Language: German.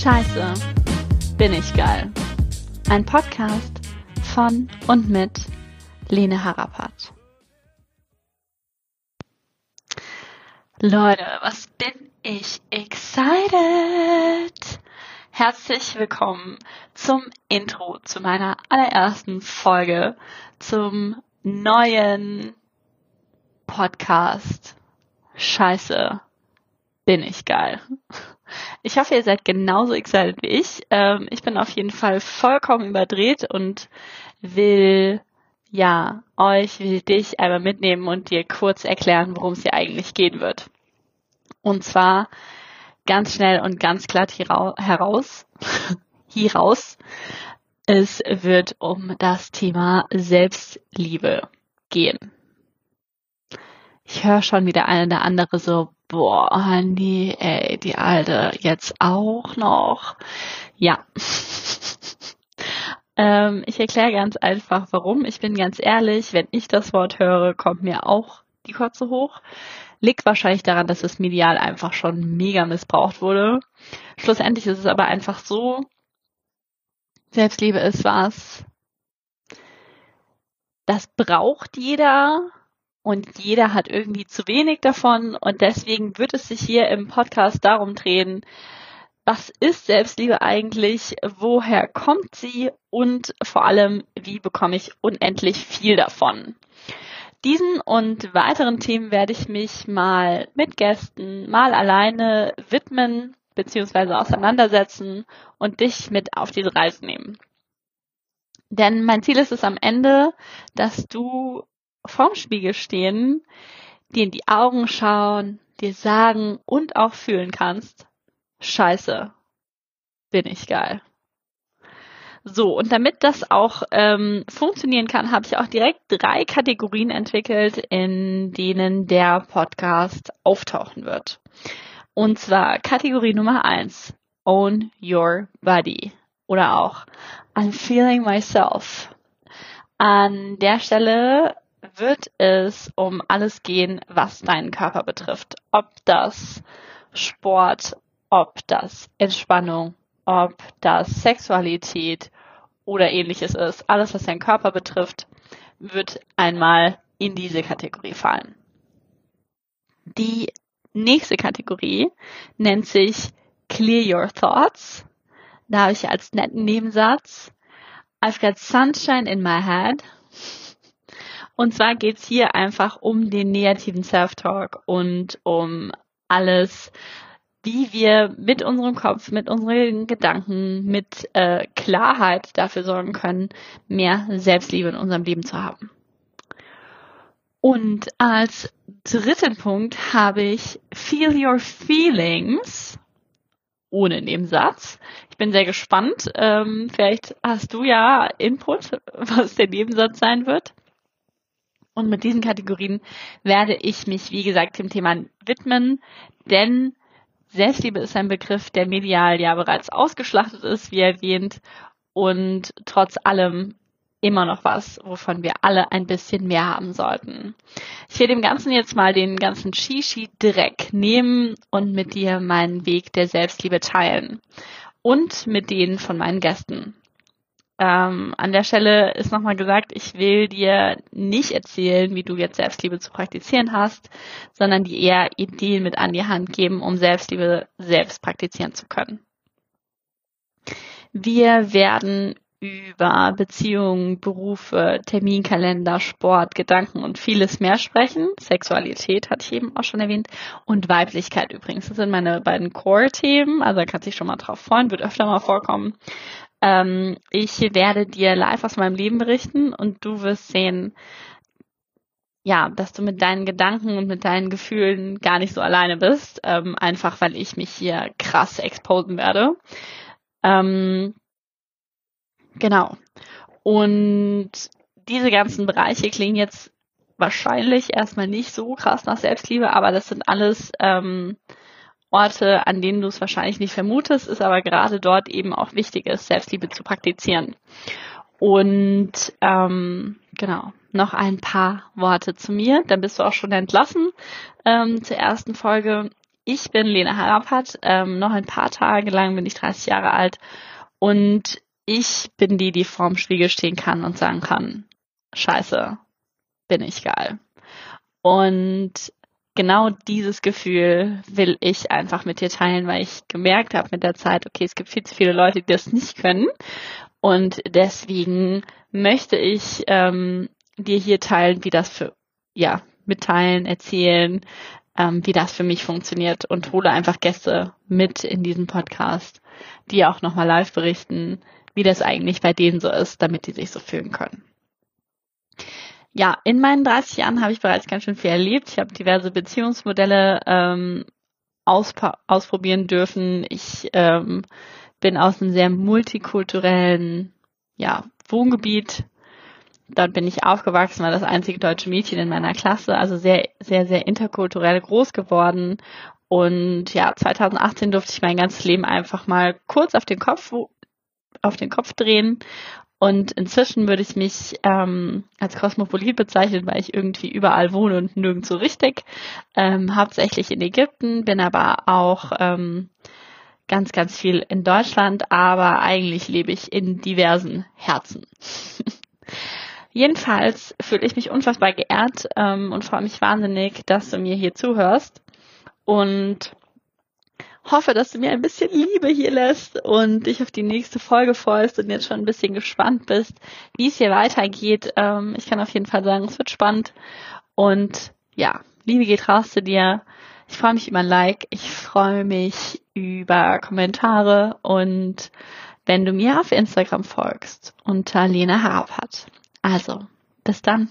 Scheiße, bin ich geil. Ein Podcast von und mit Lene Harapat. Leute, was bin ich excited! Herzlich willkommen zum Intro zu meiner allerersten Folge zum neuen Podcast. Scheiße, bin ich geil. Ich hoffe, ihr seid genauso excited wie ich. Ähm, ich bin auf jeden Fall vollkommen überdreht und will ja euch, will dich einmal mitnehmen und dir kurz erklären, worum es hier eigentlich gehen wird. Und zwar ganz schnell und ganz glatt heraus, hieraus. Es wird um das Thema Selbstliebe gehen. Ich höre schon wieder eine oder andere so, boah, nee, ey, die alte jetzt auch noch. Ja. ähm, ich erkläre ganz einfach, warum. Ich bin ganz ehrlich, wenn ich das Wort höre, kommt mir auch die Kotze hoch. Liegt wahrscheinlich daran, dass das medial einfach schon mega missbraucht wurde. Schlussendlich ist es aber einfach so, Selbstliebe ist was, das braucht jeder, und jeder hat irgendwie zu wenig davon und deswegen wird es sich hier im Podcast darum drehen, was ist Selbstliebe eigentlich, woher kommt sie und vor allem, wie bekomme ich unendlich viel davon. Diesen und weiteren Themen werde ich mich mal mit Gästen, mal alleine widmen bzw. auseinandersetzen und dich mit auf diese Reise nehmen. Denn mein Ziel ist es am Ende, dass du vorm Spiegel stehen, dir in die Augen schauen, dir sagen und auch fühlen kannst, scheiße, bin ich geil. So, und damit das auch ähm, funktionieren kann, habe ich auch direkt drei Kategorien entwickelt, in denen der Podcast auftauchen wird. Und zwar Kategorie Nummer eins, Own Your Body. Oder auch I'm Feeling Myself. An der Stelle wird es um alles gehen, was deinen Körper betrifft. Ob das Sport, ob das Entspannung, ob das Sexualität oder ähnliches ist. Alles, was deinen Körper betrifft, wird einmal in diese Kategorie fallen. Die nächste Kategorie nennt sich Clear Your Thoughts. Da habe ich als netten Nebensatz I've got sunshine in my head und zwar geht's hier einfach um den negativen Self-Talk und um alles, wie wir mit unserem Kopf, mit unseren Gedanken, mit äh, Klarheit dafür sorgen können, mehr Selbstliebe in unserem Leben zu haben. Und als dritten Punkt habe ich Feel Your Feelings ohne Nebensatz. Ich bin sehr gespannt. Ähm, vielleicht hast du ja Input, was der Nebensatz sein wird. Und mit diesen Kategorien werde ich mich, wie gesagt, dem Thema widmen, denn Selbstliebe ist ein Begriff, der medial ja bereits ausgeschlachtet ist, wie erwähnt, und trotz allem immer noch was, wovon wir alle ein bisschen mehr haben sollten. Ich will dem Ganzen jetzt mal den ganzen Shishi-Dreck nehmen und mit dir meinen Weg der Selbstliebe teilen. Und mit denen von meinen Gästen. Ähm, an der Stelle ist nochmal gesagt, ich will dir nicht erzählen, wie du jetzt Selbstliebe zu praktizieren hast, sondern dir eher Ideen mit an die Hand geben, um Selbstliebe selbst praktizieren zu können. Wir werden über Beziehungen, Berufe, Terminkalender, Sport, Gedanken und vieles mehr sprechen. Sexualität hatte ich eben auch schon erwähnt. Und Weiblichkeit übrigens. Das sind meine beiden Core-Themen. Also da kannst du dich schon mal drauf freuen, wird öfter mal vorkommen. Ähm, ich werde dir live aus meinem Leben berichten und du wirst sehen, ja, dass du mit deinen Gedanken und mit deinen Gefühlen gar nicht so alleine bist, ähm, einfach weil ich mich hier krass exposen werde. Ähm, genau. Und diese ganzen Bereiche klingen jetzt wahrscheinlich erstmal nicht so krass nach Selbstliebe, aber das sind alles ähm, Orte, an denen du es wahrscheinlich nicht vermutest, ist aber gerade dort eben auch wichtig ist, Selbstliebe zu praktizieren. Und ähm, genau, noch ein paar Worte zu mir, dann bist du auch schon entlassen ähm, zur ersten Folge. ich bin Lena Harapat. Ähm, noch ein paar Tage lang bin ich 30 Jahre alt und ich bin die, die vorm Spiegel stehen kann und sagen kann, scheiße, bin ich geil. Und genau dieses Gefühl will ich einfach mit dir teilen, weil ich gemerkt habe mit der Zeit, okay, es gibt viel zu viele Leute, die das nicht können. Und deswegen möchte ich ähm, dir hier teilen, wie das für, ja, mitteilen, erzählen, ähm, wie das für mich funktioniert und hole einfach Gäste mit in diesen Podcast, die auch nochmal live berichten, wie das eigentlich bei denen so ist, damit die sich so fühlen können ja, in meinen 30 Jahren habe ich bereits ganz schön viel erlebt. Ich habe diverse Beziehungsmodelle ähm, ausprobieren dürfen. Ich ähm, bin aus einem sehr multikulturellen ja, Wohngebiet. Dort bin ich aufgewachsen, war das einzige deutsche Mädchen in meiner Klasse, also sehr, sehr, sehr interkulturell groß geworden. Und ja, 2018 durfte ich mein ganzes Leben einfach mal kurz auf den Kopf, auf den Kopf drehen und inzwischen würde ich mich ähm, als Kosmopolit bezeichnen, weil ich irgendwie überall wohne und nirgendwo richtig. Ähm, hauptsächlich in Ägypten, bin aber auch ähm, ganz, ganz viel in Deutschland, aber eigentlich lebe ich in diversen Herzen. Jedenfalls fühle ich mich unfassbar geehrt ähm, und freue mich wahnsinnig, dass du mir hier zuhörst. Und hoffe, dass du mir ein bisschen Liebe hier lässt und dich auf die nächste Folge freust und jetzt schon ein bisschen gespannt bist, wie es hier weitergeht. Ähm, ich kann auf jeden Fall sagen, es wird spannend. Und ja, Liebe geht raus zu dir. Ich freue mich über ein Like. Ich freue mich über Kommentare und wenn du mir auf Instagram folgst unter Lena Harapert. Also, bis dann.